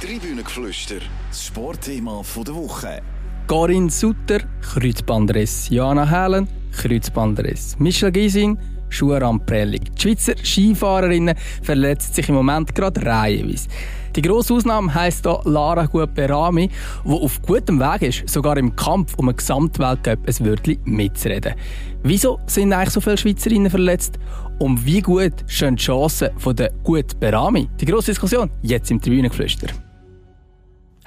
Tribünengeflüster, das Sportthema der Woche. Corinne Sutter, Kreuzbandriss. Jana Helen, Kreuzbandriss. Michel Gysin, Schuhe Prellig. Die Schweizer Skifahrerinnen verletzen sich im Moment gerade reihenweise. Die grosse Ausnahme heisst hier Lara Guperami, die auf gutem Weg ist, sogar im Kampf um einen Gesamtweltcup ein Wörtchen mitzureden. Wieso sind eigentlich so viele Schweizerinnen verletzt? Und wie gut stehen die Chancen von der Gut Berami? Die grosse Diskussion jetzt im Tribünengeflüster.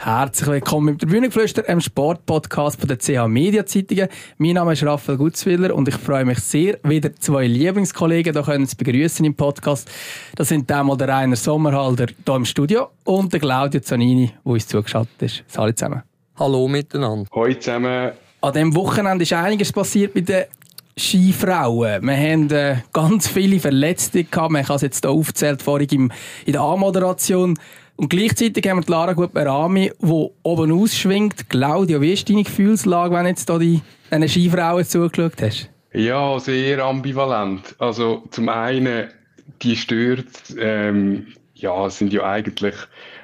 Herzlich willkommen im Tribünengeflüster, einem Sportpodcast von der CH Media Zeitungen. Mein Name ist Raphael Gutzwiller und ich freue mich sehr, wieder zwei Lieblingskollegen hier können zu begrüßen im Podcast. Das sind einmal der Rainer Sommerhalder hier im Studio und der Claudio Zanini, der uns zugeschaltet ist. Hallo zusammen. Hallo miteinander. Hallo zusammen. An diesem Wochenende ist einiges passiert bei den Skifrauen. Wir haben äh, ganz viele Verletzte gehabt. Man hat es jetzt hier aufgezählt, vorhin in der Anmoderation. Und gleichzeitig haben wir die Lara Guperami, die oben ausschwingt. Claudio, wie ist deine Gefühlslage, wenn jetzt hier die, diesen Skifrauen zugeschaut hast? Ja, sehr ambivalent. Also zum einen, die stört, ähm, ja, sind ja eigentlich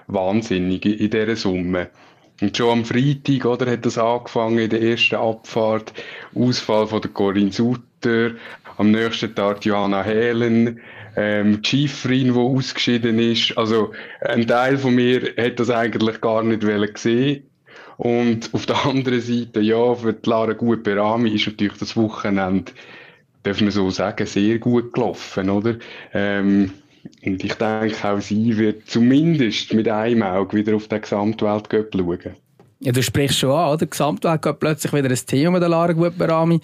wahnsinnig in dieser Summe. Und schon am Freitag, oder, hat das angefangen in der ersten Abfahrt. Ausfall von der Corinne Sutter. Am nächsten Tag Johanna Helen ähm, Schifferin, die ausgeschieden ist. Also ein Teil von mir hat das eigentlich gar nicht gesehen. Und auf der anderen Seite, ja, für die Lara Guperami ist natürlich das Wochenende, darf man so sagen, sehr gut gelaufen, oder? Ähm, und ich denke, auch sie wird zumindest mit einem Auge wieder auf den Gesamtweltcup schauen. Ja, du sprichst schon an, oder? Gesamtweltcup plötzlich wieder ein Thema mit der Lara Guperami.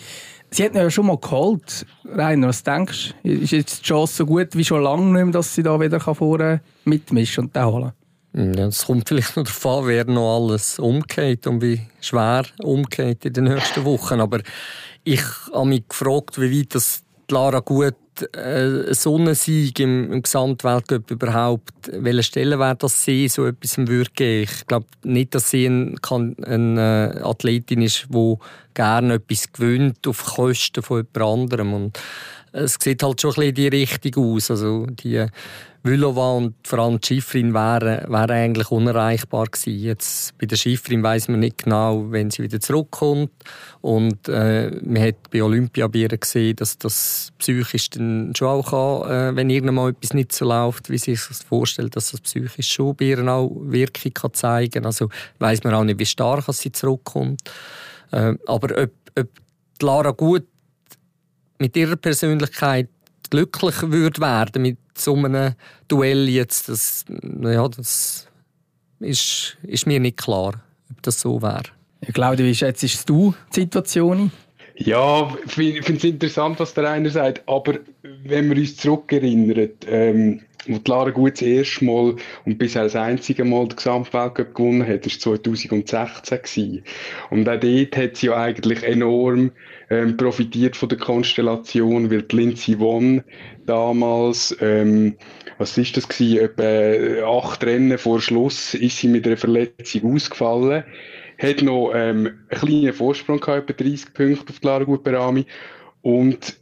Sie hat ihn ja schon mal geholt. Rainer, was denkst du? Ist jetzt die Chance so gut wie schon lange nicht mehr, dass sie da wieder vorne mitmischen und holen ja, es kommt vielleicht noch darauf an, wer noch alles umgeht und wie schwer umgeht in den nächsten Wochen. Aber ich habe mich gefragt, wie weit das Lara gut äh, Sonnensieg im, im Gesamtweltcup überhaupt, welche Stellenwert das sie so etwas würde geben. Ich glaube nicht, dass sie eine, eine äh, Athletin ist, die gerne etwas gewöhnt auf Kosten von jemand anderem. Und es sieht halt schon ein bisschen die Richtung aus. Also die Vülova und vor allem die Schifferin wären, wären eigentlich unerreichbar gewesen. Jetzt bei der Schifferin weiß man nicht genau, wenn sie wieder zurückkommt. Und äh, man hat bei Olympia gesehen, dass das psychisch dann schon auch kann, äh, wenn irgendwann etwas nicht so läuft, wie sich das vorstellt, dass das psychisch schon bei ihr auch Wirkung kann zeigen kann. Also weiß man auch nicht, wie stark sie zurückkommt. Äh, aber ob, ob Lara gut mit ihrer Persönlichkeit glücklich würde werden mit so einem Duell jetzt, das, ja, das ist, ist mir nicht klar, ob das so wäre. Ja, Claudia, wie schätzt du die Situation Ja, ich finde es interessant, was der einer sagt, aber wenn wir uns zurückerinnern, ähm, wo Lara Gut das erste Mal und bisher das einzige Mal den Gesamtweltcup gewonnen hat, das war 2016. Gewesen. Und auch dort hat sie ja eigentlich enorm ähm, profitiert von der Konstellation, weil die Lindsay Vonn damals, ähm, was ist das gewesen, etwa acht Rennen vor Schluss ist sie mit einer Verletzung ausgefallen, hat noch ähm, einen kleinen Vorsprung gehabt, etwa 30 Punkte auf Lara Guperami und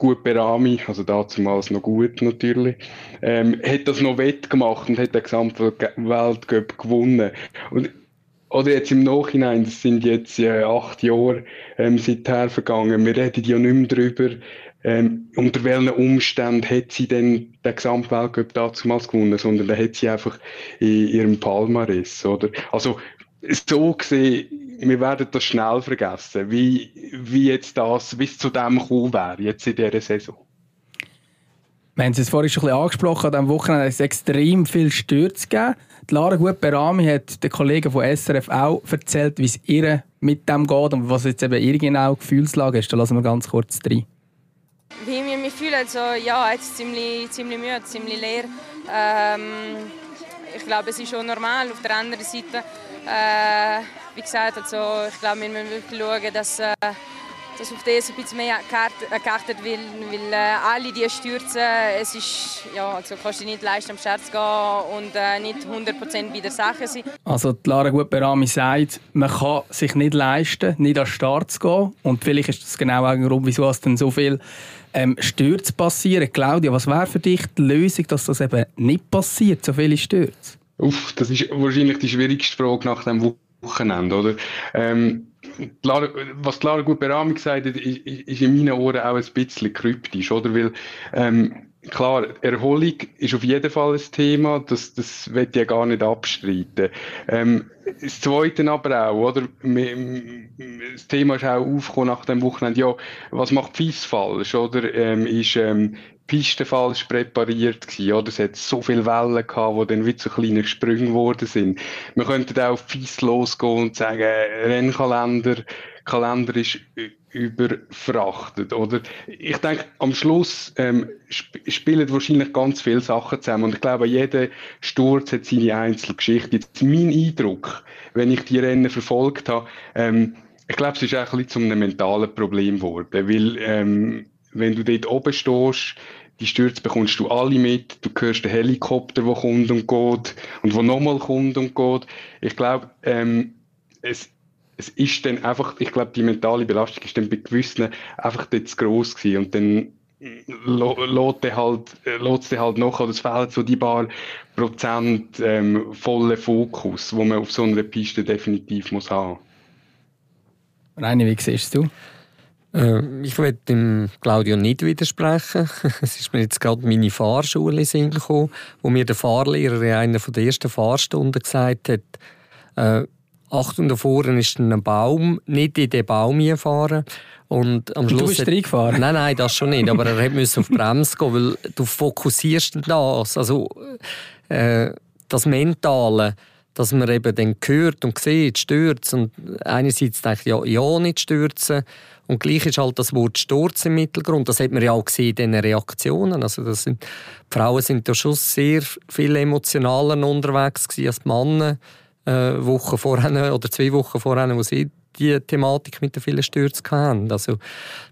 gut Berami, also damals noch gut natürlich, ähm, hat das noch wettgemacht und hat den Gesamtweltcup gewonnen. Und oder jetzt im Nachhinein, das sind jetzt äh, acht Jahre ähm, seither vergangen, wir reden ja nicht mehr darüber, ähm, unter welchen Umständen hat sie denn den Gesamtweltcup damals gewonnen, sondern da hat sie einfach in ihrem Palmares, oder? Also, so gesehen, wir werden das schnell vergessen, wie, wie jetzt das, wie es zu dem gekommen wäre, jetzt in dieser Saison. Wir haben es vorhin schon ein bisschen angesprochen, an diesem Wochenende hat es extrem viel Stürze gegeben. Die Lara Gut-Berami hat den Kollegen von SRF auch erzählt, wie es ihr mit dem geht und was jetzt eben ihre genau Gefühlslage ist. Da lassen wir ganz kurz rein. Wie ich mich fühle, also, ja, jetzt ziemlich, ziemlich müde, ziemlich leer. Ähm, ich glaube, es ist schon normal. Auf der anderen Seite, äh, wie gesagt, also, ich glaube, wir müssen wirklich schauen, dass, äh, dass auf das ein bisschen mehr geachtet wird, weil äh, alle die stürzen, es ist, ja, also kannst du nicht leisten, am Scherz gehen und äh, nicht 100% bei der Sache sein. Also Lara Gutberami sagt, man kann sich nicht leisten, nicht an den Start zu gehen und vielleicht ist das genau ein Grund, wieso es dann so viel ähm, Stürze passieren. Claudia, was wäre für dich die Lösung, dass das eben nicht passiert, so viele Stürze? Uff, das ist wahrscheinlich die schwierigste Frage nach dem Wochenende, oder? Ähm, Lara, was Lara gut Berami gesagt hat, ist, ist, in meinen Ohren auch ein bisschen kryptisch, oder? Weil, ähm, klar, Erholung ist auf jeden Fall ein Thema, das, das ich ja gar nicht abstreiten. Ähm, das Zweite aber auch, oder? Das Thema ist auch aufgekommen nach dem Wochenende, ja, was macht FIS falsch, oder? Ähm, ist, ähm, Piste falsch präpariert gewesen, oder? Es hat so viele Wellen gehabt, die dann wie zu kleinen Sprüngen geworden sind. Wir könnten auch fies losgehen und sagen, Rennkalender, Kalender ist überfrachtet, oder? Ich denke, am Schluss ähm, sp spielen wahrscheinlich ganz viele Sachen zusammen und ich glaube, jeder Sturz hat seine Einzelgeschichte. Jetzt mein Eindruck, wenn ich die Rennen verfolgt habe, ähm, ich glaube, es ist auch ein bisschen zu einem mentalen Problem geworden, weil ähm, wenn du dort oben stehst, die Stürze bekommst du alle mit. Du hörst den Helikopter, der kommt und geht und wo nochmal kommt und geht. Ich glaube, ähm, es, es ist dann einfach, ich glaube, die mentale Belastung ist dann bei gewissen einfach dort zu gross gewesen und dann lässt er halt, lässt halt noch, oder es fehlt so die paar Prozent ähm, volle Fokus, wo man auf so einer Piste definitiv muss haben. Reine, wie siehst du? Äh, ich will dem Claudio nicht widersprechen. Es ist mir jetzt gerade meine Fahrschule in gekommen, wo mir der Fahrlehrer in einer der ersten Fahrstunden gesagt hat, äh, Achtung, da vorne ist ein Baum, nicht in den Baum fahren. Und am Schluss. Du bist reingefahren? Nein, nein, das schon nicht. Aber er musste auf die Bremse gehen, weil du fokussierst das. Also, äh, das Mentale dass man eben dann hört und sieht, stürzt und einerseits denkt, ja, ja, nicht stürzen und gleich ist halt das Wort Sturz im Mittelgrund. Das hat man ja auch gesehen in den Reaktionen. Also das sind, die Frauen sind da schon sehr viel emotionaler unterwegs als die Männer Wochen vorher oder zwei Wochen vorher, wo sie die Thematik mit den vielen Stürzen hatten. Also,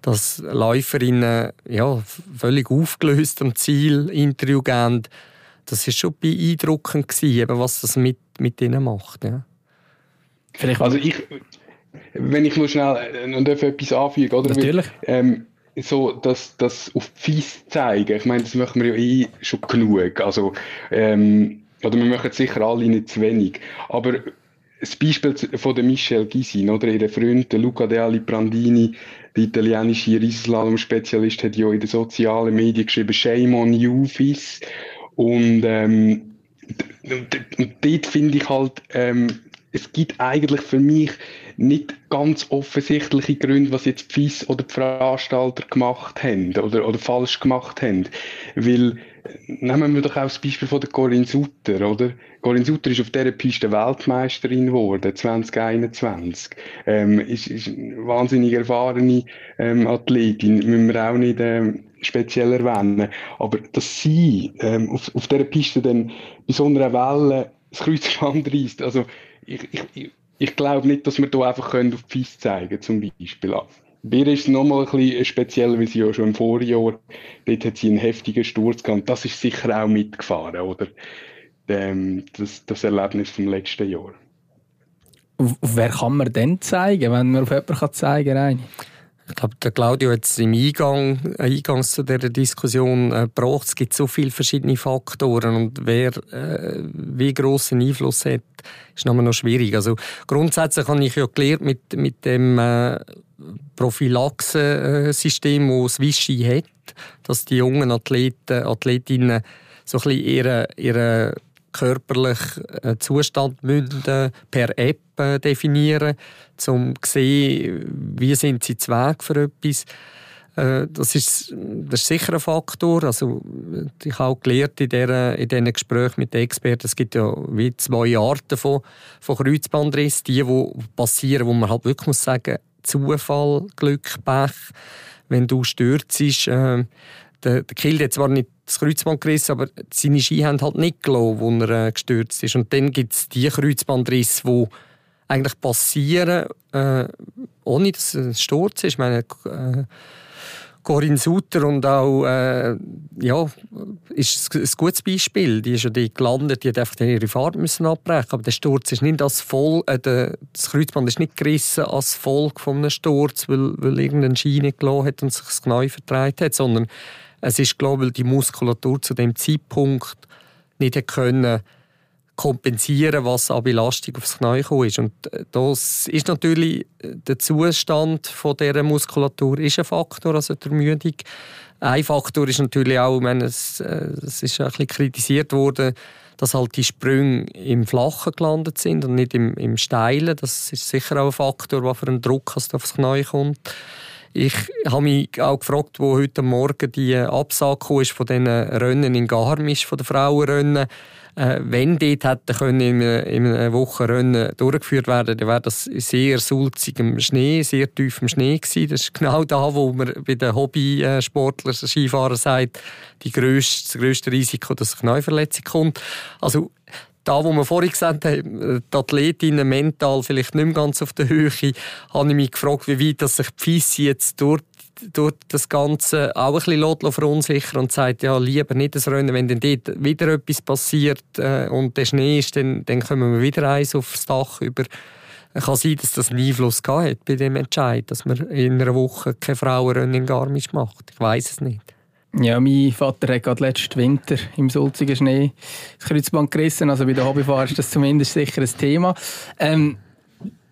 dass Läuferinnen ja, völlig aufgelöst am Ziel Interview geben, das war schon beeindruckend, gewesen, eben, was das mit, mit ihnen macht. Ja. Vielleicht also ich, wenn ich nur schnell äh, noch etwas anfügen oder? Natürlich. ähm, so, dass das auf die Fies zeigen, ich meine, das machen wir ja eh schon genug. Also, ähm, oder wir machen sicher alle nicht zu wenig. Aber das Beispiel von der Michelle Gisin, oder ihre Freund Luca De Ali Brandini, der italienische Riesenslalom-Spezialist, hat ja in den sozialen Medien geschrieben, Shame on you, Fis. Und, ähm, und dort finde ich halt, ähm, es gibt eigentlich für mich nicht ganz offensichtliche Gründe, was jetzt die FIS oder die Veranstalter gemacht haben oder, oder falsch gemacht haben. Weil, nehmen wir doch auch das Beispiel von der Corinne Sutter, oder? Corinne Sutter ist auf dieser Piste Weltmeisterin geworden, 2021. Ähm, ist, ist eine wahnsinnig erfahrene ähm, Athletin, müssen wir auch nicht ähm, speziell erwähnen. Aber dass sie ähm, auf, auf dieser Piste dann bei so einer Welle das Kreuzband reißt, also ich, ich, ich glaube nicht, dass wir da einfach können auf die Fies zeigen zum Beispiel. Bei ist es nochmal ein bisschen speziell, weil sie ja schon im Vorjahr, dort hat sie einen heftigen Sturz gehabt. Das ist sicher auch mitgefahren, oder? Ähm, das, das Erlebnis vom letzten Jahr. wer kann man denn zeigen, wenn man auf jemanden zeigen kann? Ich glaube, der Claudio hat es im Eingang, Eingangs zu dieser Diskussion äh, gebracht. Es gibt so viele verschiedene Faktoren und wer äh, wie grossen Einfluss hat, ist nochmal noch schwierig. Also grundsätzlich habe ich ja gelernt mit, mit dem äh, Prophylaxe-System, das Vichy hat, dass die jungen Athleten, Athletinnen so ein bisschen ihre, ihre körperlichen äh, Zustand müssen, per App äh, definieren, um zu sehen, wie sind sie zu Weg für etwas. Äh, das ist, das ist sicher ein Faktor. Also, ich habe auch gelernt in, dieser, in diesen Gesprächen mit den Experten, es gibt ja wie zwei Arten von, von Kreuzbandriss. Die, die passieren, wo man halt wirklich muss sagen, Zufall, Glück, Pech. Wenn du stürzt, äh, der, der Kiel hat zwar nicht das Kreuzband gerissen, aber seine Ski haben halt nicht gelassen, wo er äh, gestürzt ist. Und dann gibt es die Kreuzbandrisse, die eigentlich passieren, äh, ohne dass es ein Sturz ist. Ich meine, äh, Corinne Suter und auch, äh, ja, ist ein gutes Beispiel. Die ist ja dort gelandet, die hat einfach ihre Fahrt müssen abbrechen. Aber der Sturz ist nicht als Voll, äh, das Kreuzband ist nicht gerissen als Folge von einem Sturz, weil, weil irgendein Ski nicht gelassen hat und sich das Knie vertreibt hat, sondern es ist, glaube ich, die Muskulatur zu dem Zeitpunkt nicht können kompensieren, was an Belastung aufs Knie gekommen ist. Und äh, das ist natürlich äh, der Zustand von dieser Muskulatur ist ein Faktor, also der Ermüdung. Ein Faktor ist natürlich auch, ich es, äh, es ist ein bisschen kritisiert worden, dass halt die Sprünge im Flachen gelandet sind und nicht im, im Steilen. Das ist sicher auch ein Faktor, der für einen Druck aufs Knie kommt. Ich habe mich auch gefragt, wo heute Morgen die Absage ist von diesen Rennen in Garmisch, von den Frauenrennen. Äh, wenn dort hätte können in, in einer Woche Rennen durchgeführt werden, dann wäre das sehr sulzigem Schnee, sehr tiefem Schnee gewesen. Das ist genau da, wo man bei den Hobbysportlern, Skifahrern sagt, die grösste, das grösste Risiko, dass eine Knäuverletzung kommt. Also da, wo wir vorhin gesagt haben, die Athletinnen mental vielleicht nicht mehr ganz auf der Höhe, habe ich mich gefragt, wie weit dass sich die jetzt durch, durch das Ganze auch ein bisschen verunsichern und sagt, ja, lieber nicht das Rennen, wenn dann dort wieder etwas passiert äh, und der Schnee ist, dann, dann kommen wir wieder eins aufs Dach über. Kann sein, dass das einen Einfluss bei dem Entscheid, dass man in einer Woche keine Frauenrennen in Garmisch macht. Ich weiß es nicht. Ja, mein Vater hat gerade letzten Winter im sulzigen Schnee das Kreuzband gerissen. Also bei den Hobbyfahrern ist das zumindest sicher ein Thema. Ähm,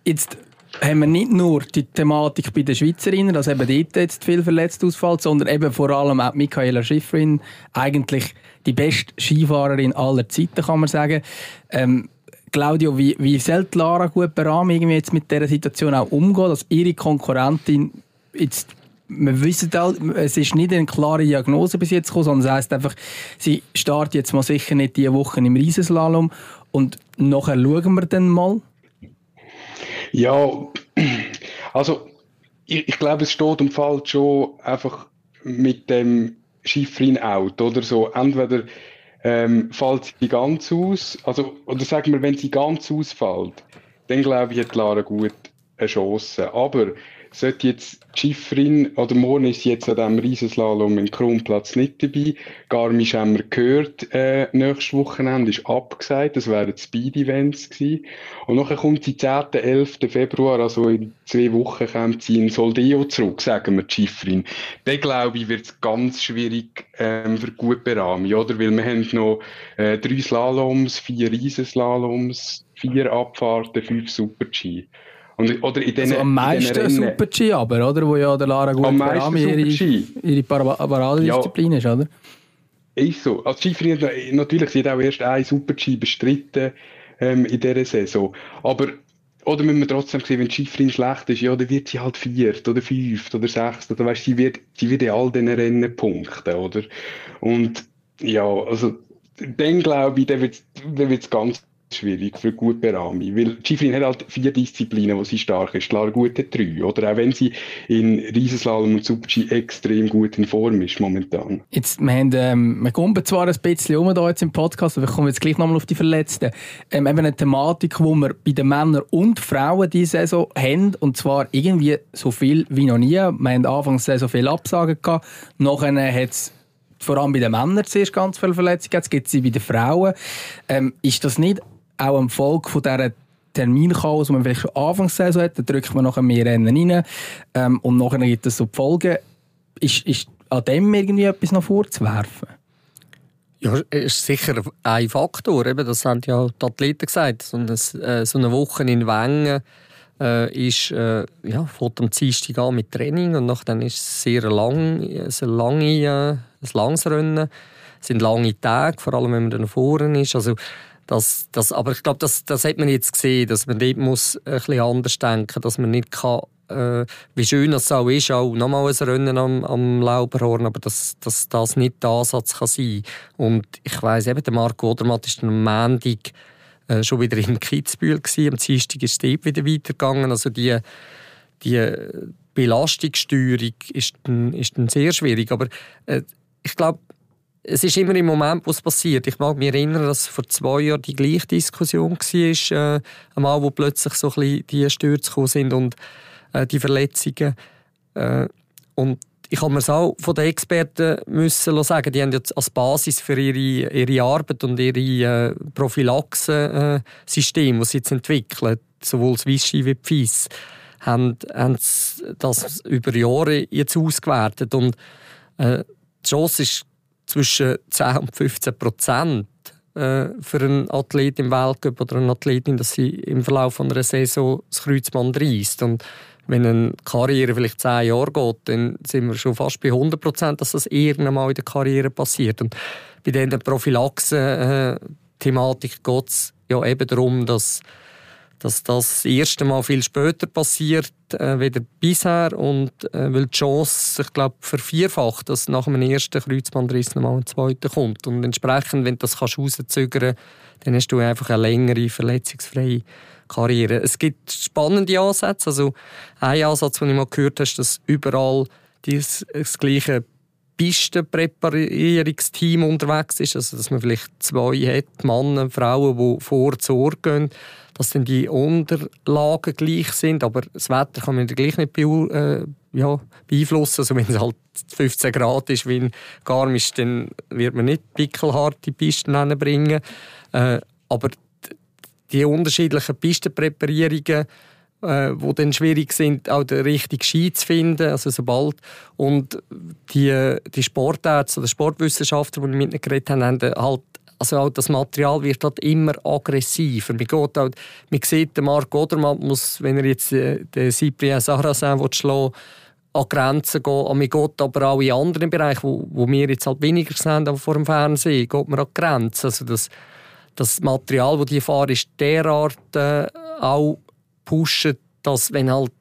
jetzt haben wir nicht nur die Thematik bei den Schweizerinnen, dass eben dort jetzt viel verletzt ausfällt, sondern eben vor allem auch Michaela Schifrin, eigentlich die beste Skifahrerin aller Zeiten, kann man sagen. Ähm, Claudio, wie, wie soll Lara gut beraten, jetzt mit dieser Situation auch umgehen, dass ihre Konkurrentin jetzt wir wissen halt, es ist nicht eine klare Diagnose bis jetzt gekommen, sondern es heisst einfach, sie startet jetzt mal sicher nicht diese Woche im Riesenslalom und nachher schauen wir dann mal. Ja, also ich, ich glaube, es steht und fällt schon einfach mit dem Schifrin out oder so. Entweder ähm, fällt sie ganz aus, also, oder sagen wir, wenn sie ganz ausfällt, dann glaube ich, hat Lara gut eine Chance. Aber sollte jetzt Schifferin, oder morgen ist jetzt an diesem Riesenslalom im Kronplatz nicht dabei. Garmisch haben wir gehört, äh, nächstes Wochenende ist abgesagt, das wären Speed-Events gewesen. Und nachher kommt sie 10., 11. Februar, also in zwei Wochen kommt sie in Soldeo zurück, sagen wir die Schifferin. Dann glaube ich, wird es ganz schwierig ähm, für gut Berami, oder? Weil wir haben noch äh, drei Slaloms, vier Riesenslaloms, vier Abfahrten, fünf Super-G. Und, oder in den, also am meisten Super-G aber, oder? Wo ja der Lara Guterami ihre, ihre Paradedisziplin ja. ist, oder? Ist so. Als Skifahrerin, natürlich, sie hat auch erst ein Super-G bestritten ähm, in dieser Saison. Aber oder müssen wir trotzdem sehen, wenn die Skifahrerin schlecht ist, ja, dann wird sie halt viert oder fünft oder sechst. Oder weißt, sie wird, sie wird in all diesen Rennen punkten, oder? Und ja, also dann glaube ich, dann wird es ganz schwierig für gut Berami, weil Schifrin hat halt vier Disziplinen, wo sie stark ist. Klar, gute drei, oder auch wenn sie in Riesenslalom und Super-G extrem gut in Form ist momentan. Jetzt, wir, haben, ähm, wir kommen zwar ein bisschen um jetzt im Podcast, aber wir kommen jetzt gleich nochmal auf die Verletzten. Ähm, eben eine Thematik, die wir bei den Männern und Frauen diese Saison haben, und zwar irgendwie so viel wie noch nie. Wir haben anfangs so viele Absagen gehabt, nachher hat es vor allem bei den Männern zuerst ganz viele Verletzungen, jetzt gibt es sie bei den Frauen. Ähm, ist das nicht auch am Folge von dieser Terminchaos, die man vielleicht schon Anfangs Saison hat, dann drückt man nachher mehr Rennen rein ähm, und nachher gibt es so die Folgen. Ist, ist an dem irgendwie etwas noch vorzuwerfen? Ja, ist sicher ein Faktor. Eben, das haben ja die Athleten gesagt. So eine, äh, so eine Woche in Wengen äh, ist, äh, ja, fängt am Dienstag an mit Training und dann ist es sehr lang, ein, lange, äh, ein langes Rennen. Es sind lange Tage, vor allem wenn man dann vorne ist. Also, das, das, aber ich glaube, das, das hat man jetzt gesehen, dass man dort muss ein bisschen anders denken dass man nicht kann, äh, wie schön es auch ist, auch nochmal ein Rennen am, am Lauberhorn, aber dass, dass das nicht der Ansatz kann sein. Und ich weiss eben, der Marco Odermatt ist am Montag äh, schon wieder in Kitzbühel gewesen, am Dienstag ist es wieder weitergegangen, also die, die Belastungssteuerung ist dann, ist dann sehr schwierig, aber äh, ich glaube, es ist immer im Moment, wo es passiert. Ich mag mich erinnern, dass vor zwei Jahren die gleiche Diskussion war, äh, einmal, wo plötzlich so ein bisschen die Stürze gekommen sind und äh, die Verletzungen. Äh, und ich habe mir es auch von den Experten müssen sagen, die haben jetzt als Basis für ihre, ihre Arbeit und ihre äh, Prophylaxe-System, äh, das sie jetzt entwickeln, sowohl das Vichy wie die FIS, haben, haben das über Jahre jetzt ausgewertet. Und äh, die Chance ist zwischen 10 und 15 Prozent, äh, für einen Athlet im Weltcup oder eine Athletin, dass sie im Verlauf einer Saison das Kreuzband reißt. Und wenn eine Karriere vielleicht zehn Jahre geht, dann sind wir schon fast bei 100 Prozent, dass das irgendwann mal in der Karriere passiert. Und bei dieser Prophylaxe-Thematik äh, geht es ja eben darum, dass dass das, erste Mal viel später passiert äh, wieder bisher und äh, weil die Chance, ich glaube, vervierfacht, dass nach dem ersten Kreuzbandriss nochmal ein zweiter kommt. Und entsprechend, wenn du das kannst rauszögern dann hast du einfach eine längere verletzungsfreie Karriere. Es gibt spannende Ansätze, also ein Ansatz, den ich mal gehört habe, ist, dass überall dieses, das gleiche Pistenpräparierungsteam unterwegs ist, also dass man vielleicht zwei hat, Männer, Frauen, die vor zu Ort gehen dass dann die Unterlagen gleich sind, aber das Wetter kann man gleich nicht äh, ja, beeinflussen. Also wenn es halt 15 Grad ist wie in Garmisch, dann wird man nicht pickelharte Pisten bringen. Äh, aber die unterschiedlichen Pistenpräparierungen äh, wo dann schwierig sind, auch den richtigen Ski zu finden, also sobald. Und die, die Sportärzte oder Sportwissenschaftler, die wir mit ihnen geredet haben, haben halt also auch das Material wird halt immer aggressiver. Man, geht halt, man sieht, Marc Odermatt muss, wenn er jetzt äh, den Cyprien Sarrazin schlagen an Grenzen gehen. Man geht aber auch in anderen Bereichen, wo, wo wir jetzt halt weniger sehen, aber vor dem Fernsehen, geht man an Grenzen. Also das, das Material, das die fahren, ist derart äh, auch pushen, dass wenn halt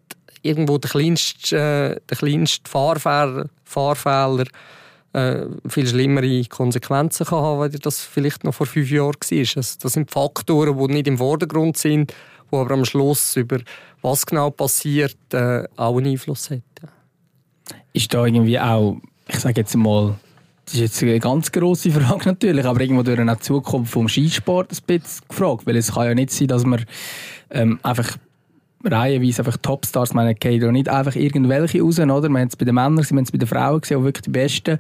irgendwo der kleinste, äh, der kleinste Fahrfehler, Fahrfehler äh, viel schlimmere Konsequenzen kann haben, als das vielleicht noch vor fünf Jahren war. Also das sind Faktoren, die nicht im Vordergrund sind, die aber am Schluss über was genau passiert, äh, auch einen Einfluss haben. Ist da irgendwie auch, ich sage jetzt mal, das ist jetzt eine ganz grosse Frage natürlich, aber irgendwo durch eine Zukunft vom Skisport ein bisschen gefragt, weil es kann ja nicht sein, dass man ähm, einfach reihenweise einfach Topstars, meine Kader, nicht einfach irgendwelche raus, oder? Wir haben es bei den Männern, wir haben es bei den Frauen gesehen, wo wirklich die Besten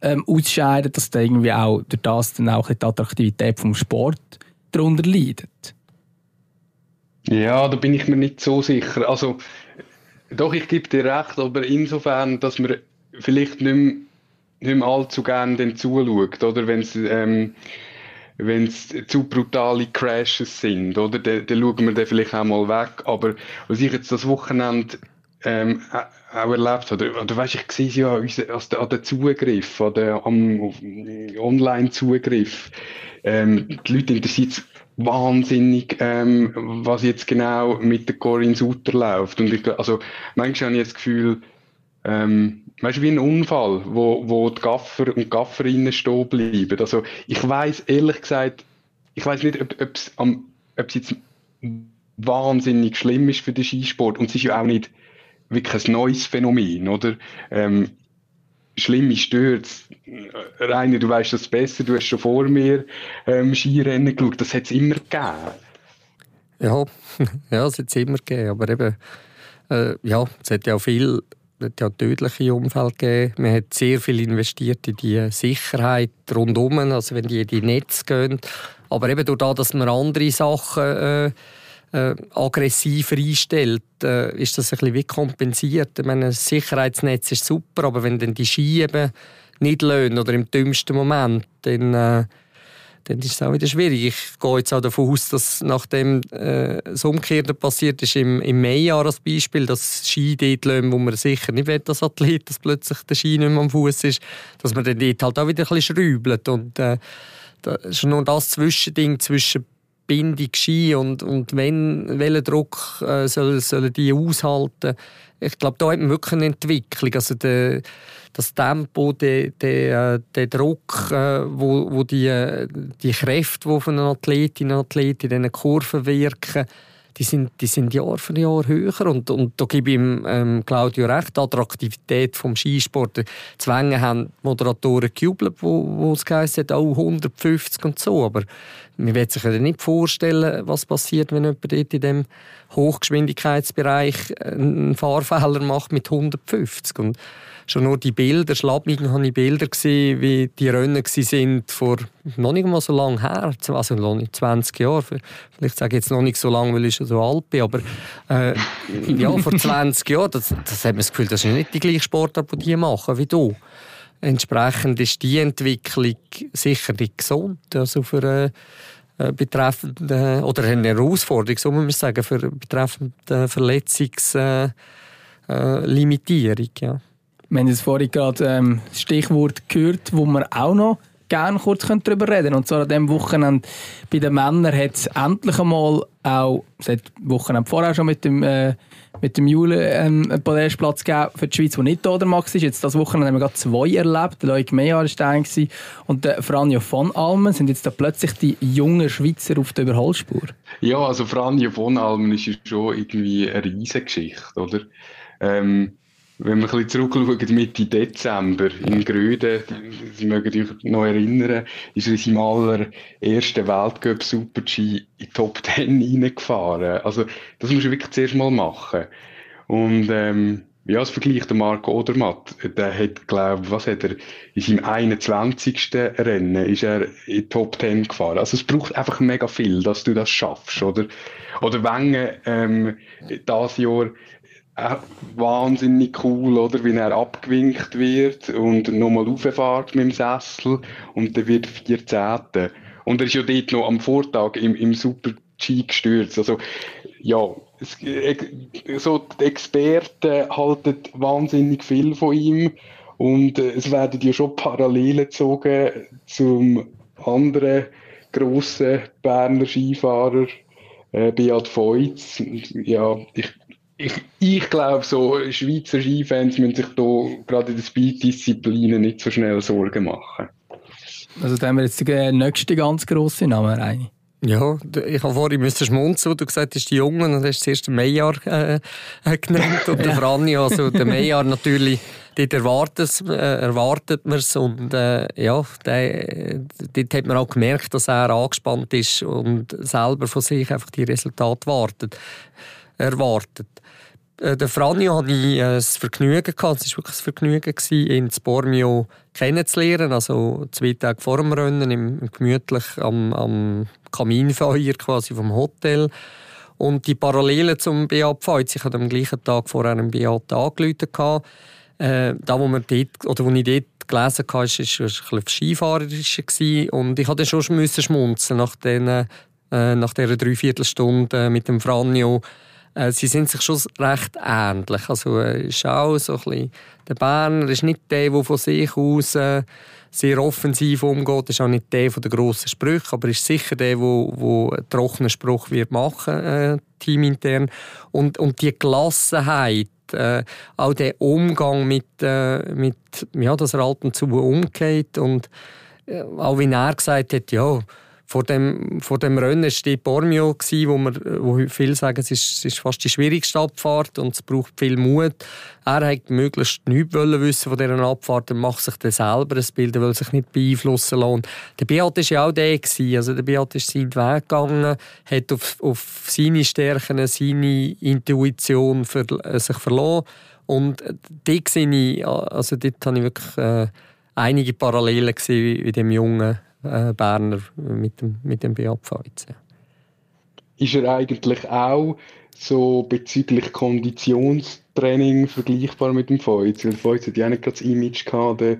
ähm, ausscheiden, dass da irgendwie auch durch das dann auch die Attraktivität vom Sport darunter leidet. Ja, da bin ich mir nicht so sicher. Also, doch, ich gebe dir recht, aber insofern, dass man vielleicht nicht mehr, nicht mehr allzu gerne zuschaut, oder? Wenn es, ähm, wenn es zu brutale Crashes sind, oder? Dann, dann schauen wir dann vielleicht auch mal weg. Aber was ich jetzt das Wochenende ähm, auch erlebt habe, oder, oder weißt, ich sehe ja an, den Zugriff, an den, am Online-Zugriff, ähm, die Leute interessiert wahnsinnig, ähm, was jetzt genau mit der Corinne Sutter läuft. Und ich, also, manchmal habe ich das Gefühl, ähm, weißt du, wie ein Unfall, wo, wo die Gaffer und Gafferinnen stehen bleiben. Also, ich weiß ehrlich gesagt, ich weiß nicht, ob es jetzt wahnsinnig schlimm ist für den Skisport. Und es ist ja auch nicht wirklich ein neues Phänomen, oder? Ähm, schlimme Stürze. Rainer, du weißt das besser, du hast schon vor mir ähm, Skirennen geschaut, das hat es immer gegeben. Ja, ja es hat es immer gegeben, aber eben, äh, ja, es hat ja auch viel ja tödliche Unfälle gegeben. Man hat sehr viel investiert in die Sicherheit rundum, also wenn die in die Netze gehen. Aber eben durch das, dass man andere Sachen äh, äh, aggressiver einstellt, äh, ist das ein bisschen wie kompensiert. Ich meine, das Sicherheitsnetz ist super, aber wenn dann die Ski nicht lösen oder im dümmsten Moment, dann äh, dann ist es auch wieder schwierig. Ich gehe jetzt auch davon aus, dass nachdem äh, das Umgekehrte passiert ist, im, im Mai-Jahr als Beispiel, dass Ski dort lassen, wo man sicher nicht will, als Athlet, dass plötzlich der Ski nicht mehr am Fuß ist, dass man dann dort halt auch wieder ein bisschen schrübelt. Und äh, das ist nur das Zwischending zwischen Bindung Ski und, und wenn, welchen Druck äh, sollen, sollen die aushalten. Ich glaube, da hat man wirklich eine Entwicklung. Also der, das Tempo, der, der, der Druck, äh, wo, wo die, die Kräfte, die von einer Athletin und Athlet in diesen Kurven wirken, die sind, die sind Jahr für Jahr höher. Und, und da gebe ich ihm, ähm, Claudio recht, die Attraktivität des Skisport. Zwänge haben Moderatoren gejubelt, wo, wo es geheißen hat, oh, 150 und so. Aber man will sich ja nicht vorstellen, was passiert, wenn jemand dort in diesem Hochgeschwindigkeitsbereich einen Fahrfehler macht mit 150. Und schon nur die Bilder, Schlabmingen habe ich Bilder gesehen, wie die Rennen sind vor noch nicht mal so lange her, also noch nicht 20 Jahre, vielleicht sage ich jetzt noch nicht so lange, weil ich schon so alt bin, aber äh, ja, vor 20 Jahren, das, das hat man das Gefühl, das ist nicht die gleiche Sportart, die die machen wie du. Entsprechend ist die Entwicklung sicher nicht gesund. Also für äh, äh äh, oder eine Herausforderung, so muss man sagen, für betreffend äh, Verletzungslimitierung. Ja. Wir haben jetzt vorhin gerade ähm, Stichwort gehört, wo wir auch noch gerne kurz darüber reden Und zwar an diesem Wochenende bei den Männern hat es endlich einmal auch, seit Wochenende vorher schon mit dem, äh, mit dem Jule ähm, einen Podestplatz gegeben für die Schweiz, der nicht der Max ist. Jetzt das Wochenende haben wir gerade zwei erlebt. Der Loic Meyer war ein und der Franjo von Almen sind jetzt da plötzlich die jungen Schweizer auf der Überholspur. Ja, also Franjo von Almen ist schon irgendwie eine riesige Geschichte, oder? Ähm, wenn wir ein bisschen zurückschauen, Mitte Dezember in Gröden, Sie mögen sich noch erinnern, ist er in seinem allerersten Weltcup Super-G in die Top 10 reingefahren. Also, das muss er wirklich zuerst mal machen. Und, ähm, ja, das vergleicht der Marco Odermatt. Der hat, glaube was hat er, in seinem 21. Rennen ist er in die Top 10 gefahren. Also es braucht einfach mega viel, dass du das schaffst, oder? Oder wenn, ähm, das Jahr äh, wahnsinnig cool, oder? Wie er abgewinkt wird und nochmal rauffährt mit dem Sessel und dann wird 14. Und er ist ja dort noch am Vortag im, im Super-G gestürzt. Also, ja, es, äh, so die Experten halten wahnsinnig viel von ihm und äh, es werden ja schon Parallelen gezogen zum anderen grossen Berner Skifahrer, äh, Beat Feutz. Ja, ich ich, ich glaube, so Schweizer Skifans müssen sich da gerade in den Speed-Disziplinen nicht so schnell Sorgen machen. Also da haben wir jetzt den nächsten ganz grossen Namen rein. Ja, ich habe vorhin müssen schmunzeln, du gesagt hast, die Jungen, und hast zuerst den Meijer äh, äh, genannt und der Franjo, also der Meijer natürlich, dort erwartet, äh, erwartet man es und äh, ja, der, dort hat man auch gemerkt, dass er angespannt ist und selber von sich einfach die Resultate wartet, erwartet. Äh, den Franjo hatte ich äh, das Vergnügen gehabt, es war wirklich ein Vergnügen, ihn in Bormio kennenzulernen. Also zwei Tage vor dem Rennen, im, gemütlich am, am Kaminfeuer quasi vom Hotel. Und die Parallelen zum Beat Pfeutz, ich hatte am gleichen Tag vorher einen Beat angerufen. Äh, da, wo, wir dort, oder wo ich dort gelesen habe, war es ein bisschen Skifahrerisch. Und ich musste schon schmunzeln nach, den, äh, nach dieser Dreiviertelstunde mit dem Franjo äh, sie sind sich schon recht ähnlich. Also äh, ist auch so ein bisschen, der Berner ist nicht der, der von sich aus äh, sehr offensiv umgeht, ist auch nicht der von den grossen Sprüchen, aber ist sicher der, der, der einen trockenen Spruch wird machen, äh, teamintern. Und, und die Gelassenheit, äh, auch der Umgang mit, äh, mit ja, dass er halt zu umgeht und äh, auch wie er gesagt hat, ja, vor dem, vor dem Rennen war Bormio, wo, wir, wo viele sagen, es ist, es ist fast die schwierigste Abfahrt und es braucht viel Mut. Er wollte möglichst nichts wissen von dieser Abfahrt und macht sich dann selber ein Bild, er sich nicht beeinflussen lassen. Der Beat war ja auch der. Also der Beat ist seinen Weg gegangen, hat auf, auf seine Stärken, seine Intuition für, äh, sich verloren. Und dort, sehe ich, also dort habe ich wirklich äh, einige Parallelen gesehen in dem Jungen äh, Berner mit dem, mit dem Beat. Ist er eigentlich auch so bezüglich Konditionstraining vergleichbar mit dem Feuz? Weil Feuz hat ja nicht gerade das Image gehabt, der,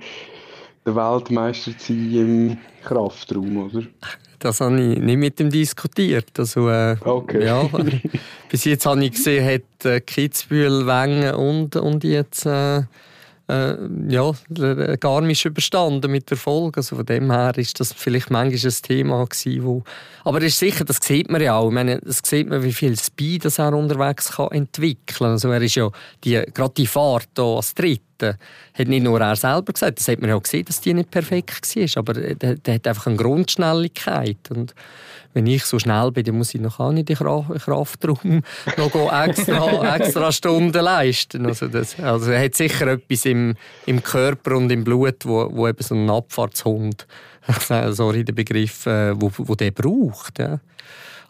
der Weltmeister zu sein im Kraftraum, oder? Das habe ich nicht mit ihm diskutiert. Also, äh, okay. ja, bis jetzt habe ich gesehen, hat äh, Kitzbühel, Wengen und, und jetzt äh, äh, ja, Garmisch überstanden mit Erfolg. Also von dem her ist das vielleicht manchmal ein Thema gewesen, wo... Aber es ist sicher, das sieht man ja auch. Ich meine, das sieht man, wie viel Speed das er unterwegs kann entwickeln. Also er ist ja, die, gerade die Fahrt hier als Dritte, hat nicht nur er selber gesagt, das hat man auch gesehen, dass die nicht perfekt war, aber der, der hat einfach eine Grundschnelligkeit und wenn ich so schnell bin, dann muss ich noch auch nicht in Kraftraum noch extra, extra Stunden leisten. Also, das, also er hat sicher etwas im, im Körper und im Blut, wo, wo eben so ein Abfahrtshund, sorry, der Begriff, äh, wo, wo der braucht. Ja.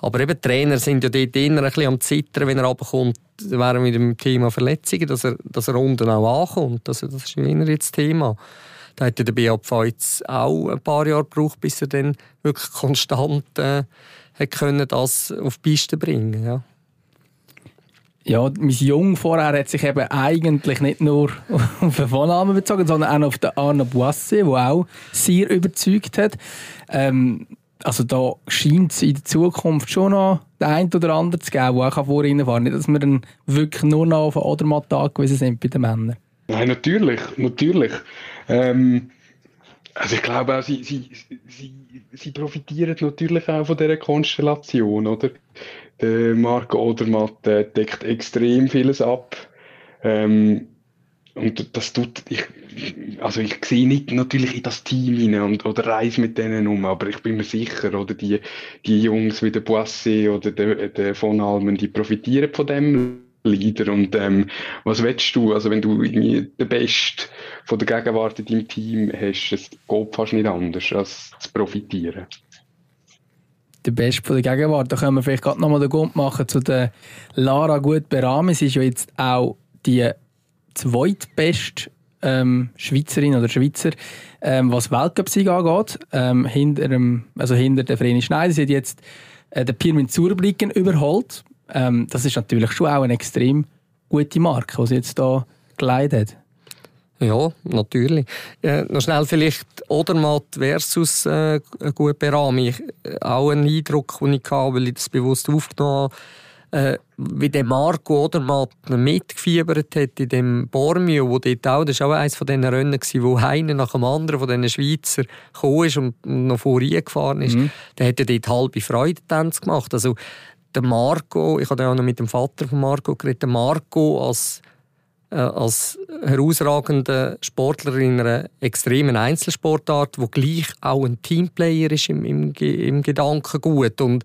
Aber eben Trainer sind ja dort ein bisschen am Zittern, wenn er runterkommt, während mit dem Thema Verletzungen, dass er, dass er unten auch ankommt. Also das ist immer jetzt Thema. Da hat der Beat Pfeutz auch ein paar Jahre gebraucht, bis er dann wirklich konstant äh, können, das auf die Piste bringen ja. Ja, mein Jung vorher hat sich eben eigentlich nicht nur auf den Vornamen bezogen, sondern auch auf den Arne Boisse, der auch sehr überzeugt hat. Ähm, also da scheint es in der Zukunft schon noch den einen oder anderen zu geben, der auch vor ihnen fahren Nicht, dass wir dann wirklich nur noch auf den Odermatt angewiesen sind bei den Männern. Nein, natürlich, natürlich. Ähm, also ich glaube auch, sie, sie, sie, sie profitieren natürlich auch von dieser Konstellation, oder? Der Marco Odermatt deckt extrem vieles ab. Ähm, und das tut, ich, also ich sehe nicht natürlich in das Team hinein und, oder reise mit denen um, aber ich bin mir sicher, oder die, die Jungs wie der Boissy oder der, der von Almen, die profitieren von dem Leader. Und ähm, was willst du? Also wenn du irgendwie den Best von der Gegenwart in deinem Team hast, es geht fast nicht anders, als zu profitieren. Der Best von der Gegenwart, da können wir vielleicht gerade nochmal den Grund machen zu der Lara Gut-Berame. Sie ist ja jetzt auch die zweitbeste ähm, Schweizerin oder Schweizer, ähm, was Weltcup-Sieg angeht. Ähm, hinter, dem, also hinter der Vreni Schneider. Sie hat jetzt äh, den Pirmin Zurblicken überholt. Ähm, das ist natürlich schon auch eine extrem gute Marke, die sie jetzt hier geleitet hat. Ja, natürlich. Äh, noch schnell vielleicht Odermatt versus äh, Guperami. Auch ein Eindruck, den ich hatte, weil ich das bewusst aufgenommen habe äh, wie der Marco Odermatt mitgefiebert hat in dem Bormio, wo dort auch, das war auch eines von diesen Rennen, wo einer nach dem anderen von diesen Schweizer gekommen ist und noch vorher gefahren ist, mhm. der hat dort halbe Freudentänze gemacht. Also der Marco, ich habe ja auch noch mit dem Vater von Marco geredet, der Marco als äh, als herausragender Sportler in einer extremen Einzelsportart, wo gleich auch ein Teamplayer ist im, im, im Gedankengut und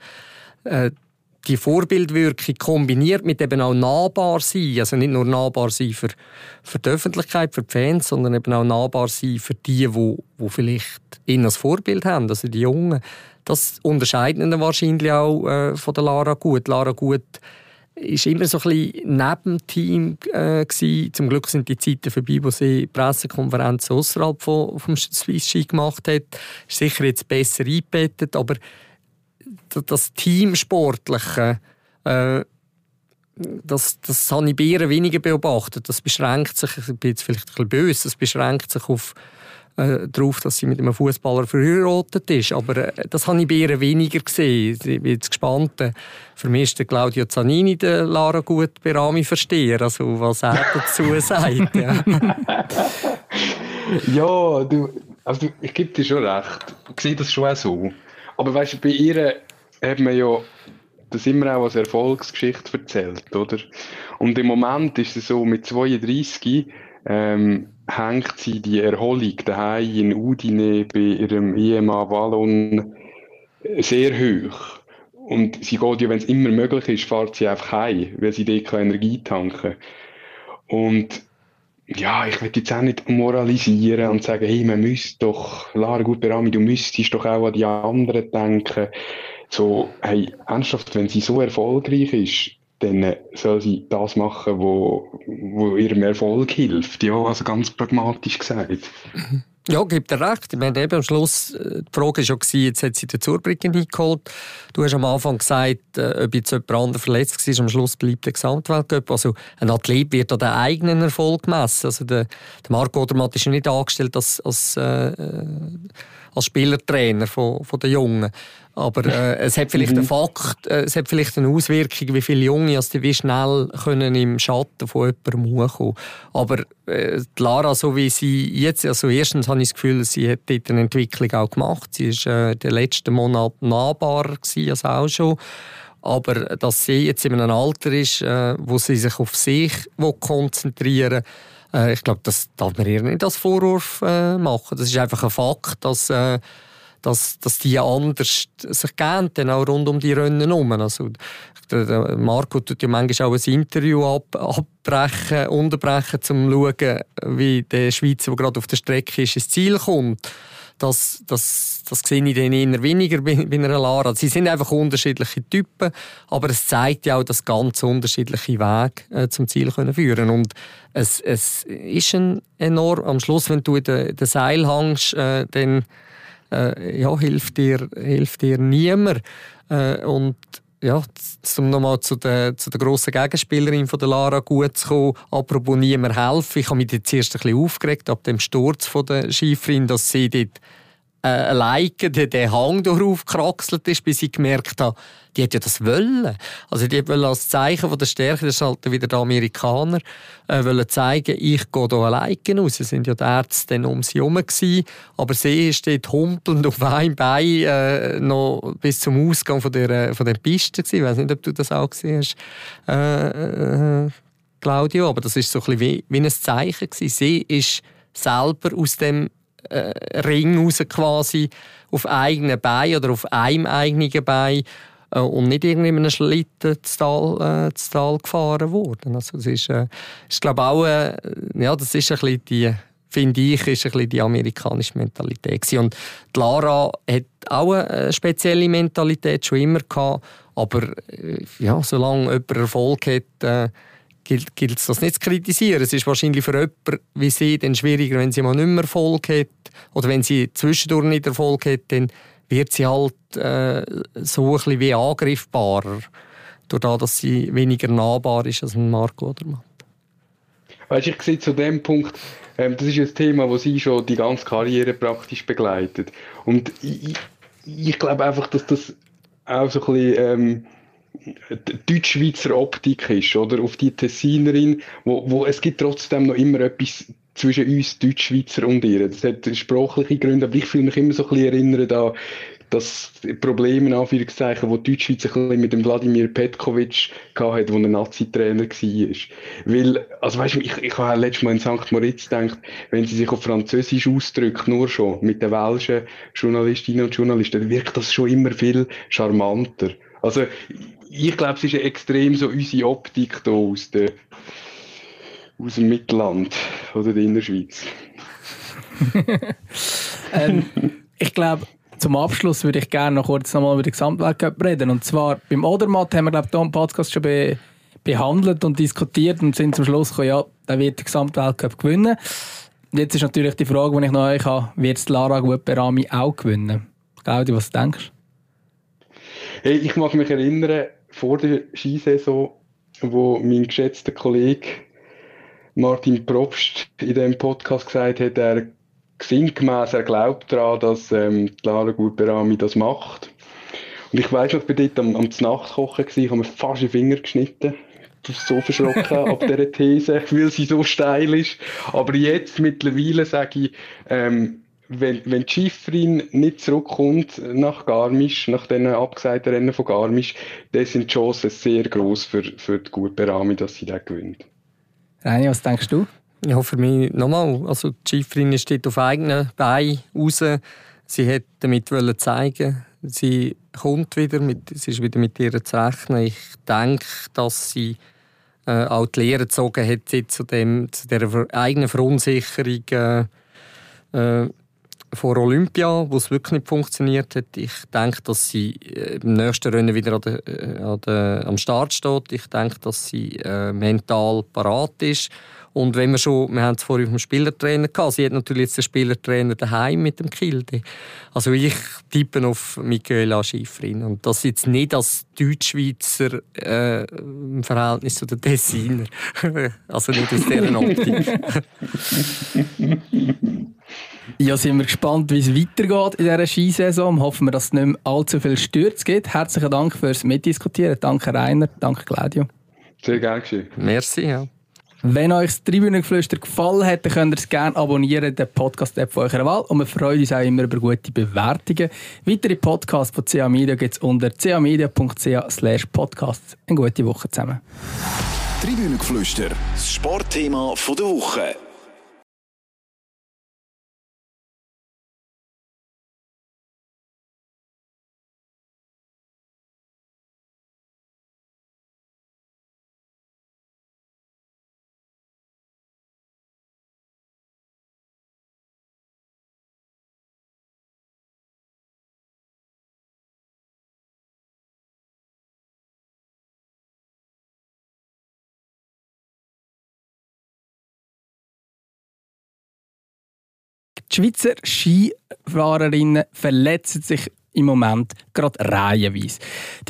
äh, die Vorbildwirkung kombiniert mit eben auch nahbar sein, also nicht nur nahbar sein für, für die Öffentlichkeit, für die Fans, sondern eben auch nahbar sein für die, die, die vielleicht ihn als Vorbild haben, also die Jungen. Das unterscheidet ihn wahrscheinlich auch äh, von der Lara Gut. Lara Gut ist immer so ein bisschen neben Team äh. Zum Glück sind die Zeiten vorbei, wo sie Pressekonferenzen außerhalb vom, vom Swiss Ski gemacht hat. Ist sicher jetzt besser eingebettet, aber das Teamsportliche, äh, das, das habe ich bei ihr weniger beobachtet. Das beschränkt sich, ich bin jetzt vielleicht ein bisschen böse, das beschränkt sich auf, äh, darauf, dass sie mit einem Fußballer verheiratet ist. Aber äh, das habe ich bei ihr weniger gesehen. Ich bin jetzt gespannt. Äh, für mich ist der Claudio Zanini der Lara gut bei Rami verstehen, also was er dazu sagt. Ja, ja du, also ich gebe dir schon recht. Ich sehe das schon so. Aber weißt du, bei ihr hat man ja das immer auch als Erfolgsgeschichte erzählt, oder? Und im Moment ist es so, mit 32 ähm, hängt sie die Erholung daheim in Udine bei ihrem IMA Wallon sehr hoch. Und sie geht ja, wenn es immer möglich ist, fährt sie einfach heim, weil sie dort Energie tanken kann. Und ja, ich will jetzt auch nicht moralisieren und sagen, hey, man müsste doch, Lara Gutberami, du müsstest doch auch an die anderen denken. So, hey, ernsthaft, wenn sie so erfolgreich ist, dann soll sie das machen, wo, wo ihrem Erfolg hilft. Ja, also ganz pragmatisch gesagt. Mhm. Ja, gibt er recht. Ich meine, eben am Schluss, äh, die Frage war ja, jetzt hat sie den Zurbrücken eingeholt. Du hast am Anfang gesagt, äh, ob jetzt jemand anderes verletzt war, am Schluss bleibt der Gesamtweltcup. Also ein Athlet wird an den eigenen Erfolg gemessen. Also der, der Marco Odermatt ist ja nicht angestellt als, als, äh, als Spielertrainer von, von den Jungen. Aber äh, es hat vielleicht mhm. einen Fakt, äh, es hat vielleicht eine Auswirkung, wie viele Junge also die wie schnell können im Schatten von jemandem hochkommen. Aber äh, Lara, so wie sie jetzt, also erstens habe ich das Gefühl, sie hat dort eine Entwicklung auch gemacht. Sie war äh, den letzten Monat nahbarer gewesen als auch schon. Aber dass sie jetzt in einem Alter ist, äh, wo sie sich auf sich konzentrieren will, äh, ich glaube, das darf man ihr nicht als Vorwurf äh, machen. Das ist einfach ein Fakt, dass äh, dass, dass die anders sich gehen, auch rund um die Rennen herum. Also, Marco tut ja manchmal auch ein Interview ab, abbrechen, unterbrechen, um zu schauen, wie der Schweizer, der gerade auf der Strecke ist, ins Ziel kommt. Das, das, das sehe ich dann eher weniger bei, bei einer Lara. Sie sind einfach unterschiedliche Typen, aber es zeigt ja auch, dass ganz unterschiedliche Wege äh, zum Ziel können führen Und es, es ist ein enorm, am Schluss, wenn du in den, den Seil hängst, äh, dann äh, ja, hilft, dir, hilft dir niemand. Äh, und ja, um nochmal zu der, zu der grossen Gegenspielerin von der Lara gut zu kommen, apropos niemand helfen. Ich habe mich jetzt erst ein bisschen aufgeregt ab dem Sturz von der Schieferin, dass sie dort äh, alleine den Hang durchaufgekraxelt ist, bis ich gemerkt habe, die hat ja das wollen. Also die wollen als Zeichen von der Stärke, das ist halt wieder der Amerikaner, äh, wollen zeigen, ich gehe hier alleine raus. Es sind ja die Ärzte dann um sie herum gewesen, aber sie steht humpelnd auf einem Bein äh, noch bis zum Ausgang von der, von der Piste gewesen. Ich weiß nicht, ob du das auch gesehen hast, äh, äh, Claudio, aber das ist so ein bisschen wie, wie ein Zeichen gewesen. Sie ist selber aus dem äh, Ring raus quasi auf eigenen Bein oder auf einem eigenen Bein äh, und nicht irgendwie in einem Schlitten zu Tal, äh, Tal gefahren worden. Also das ist, äh, ist glaube auch, äh, ja, das ist ein die, finde ich, ist ein bisschen die amerikanische Mentalität gewesen. Und die Lara hat auch eine spezielle Mentalität schon immer gehabt, aber äh, ja, solange jemand Erfolg hat, äh, gilt, es das nicht zu kritisieren. Es ist wahrscheinlich für jemanden wie sie dann schwieriger, wenn sie mal nicht mehr Erfolg hat oder wenn sie zwischendurch nicht Erfolg hat, dann wird sie halt äh, so ein bisschen wie angriffbarer, dadurch, dass sie weniger nahbar ist als ein Marco Odermatt. Weißt, ich sehe zu dem Punkt, ähm, das ist ein Thema, das sie schon die ganze Karriere praktisch begleitet. Und ich, ich glaube einfach, dass das auch so ein bisschen ähm, Deutschschweizer Optik ist, oder? Auf die Tessinerin, wo, wo es gibt trotzdem noch immer etwas zwischen uns Deutschschweizer und ihr. Das hat sprachliche Gründe, aber ich fühle mich immer so ein bisschen erinnert an das Problem, in Anführungszeichen, wo die Deutschschweiz ein bisschen mit dem Wladimir Petkovic hatte, wo ein Nazi-Trainer war. Weil, also weißt du, ich, ich habe letztes Mal in St. Moritz gedacht, wenn sie sich auf Französisch ausdrückt, nur schon, mit den welschen Journalistinnen und Journalisten, wirkt das schon immer viel charmanter. Also, ich glaube, es ist extrem so unsere Optik hier aus, der, aus dem Mittelland oder der Innerschweiz. ähm, ich glaube, zum Abschluss würde ich gerne noch kurz nochmal über den Gesamtweltcup reden. Und zwar beim Odermatt haben wir, glaube ich, hier im Podcast schon be behandelt und diskutiert und sind zum Schluss gekommen, ja, der wird den Gesamtweltcup gewinnen. Jetzt ist natürlich die Frage, die ich noch euch habe, wird es Lara Gutberami auch gewinnen? Claudia, was denkst du? Hey, ich mag mich erinnern, vor der Skisaison, wo mein geschätzter Kollege Martin Probst in dem Podcast gesagt hat, er sinngemäß, er glaubt daran, dass ähm, Lara Gutberami das macht. Und ich weiss noch, ich war dort am, am Nachtkochen, gewesen, ich habe mir fast den Finger geschnitten. Ich war so verschrocken ab dieser These, weil sie so steil ist. Aber jetzt mittlerweile sage ich, ähm, wenn, wenn die Schifferin nicht zurückkommt nach Garmisch, nach den abgesagten Rennen von Garmisch, dann sind die Chancen sehr groß für, für die gute Rami, dass sie den gewinnt. Reini, was denkst du? Ja, für mich nochmal. Also die Schifferin steht auf eigenen Beinen raus. Sie hat damit zeigen, sie kommt wieder, mit, sie ist wieder mit ihr zu rechnen. Ich denke, dass sie äh, auch die Lehre gezogen hat zu, dem, zu dieser eigenen Verunsicherung äh, äh, vor Olympia, wo es wirklich nicht funktioniert hat. Ich denke, dass sie äh, im nächsten Rennen wieder an der, äh, an der, am Start steht. Ich denke, dass sie äh, mental parat ist. Und wenn wir schon, wir haben es vorhin auf dem Spielertrainer gehabt, sie hat natürlich jetzt den Spielertrainer daheim mit dem Kilde. Also ich tippe auf Michaela Schifrin. Und das jetzt nicht als Deutschschweizer äh, im Verhältnis zu den Tessiner. also nicht aus deren Optik. Ja, sind wir gespannt, wie es weitergeht in dieser Skisaison. Hoffen wir, dass es nicht mehr allzu viel Stürze gibt. Herzlichen Dank fürs Mitdiskutieren. Danke Rainer, danke Claudio. Sehr gerne. Merci, ja. Wenn euch das Tribünengeflüster gefallen hat, dann könnt ihr es gerne abonnieren, den Podcast-App von eurer Wahl. Und wir freuen uns auch immer über gute Bewertungen. Weitere Podcasts von CA Media gibt es unter camedia.ch podcasts. Eine gute Woche zusammen. Tribünengeflüster, das Sportthema der Woche. Die Schweizer Skifahrerinnen verletzen sich im Moment gerade reihenweise.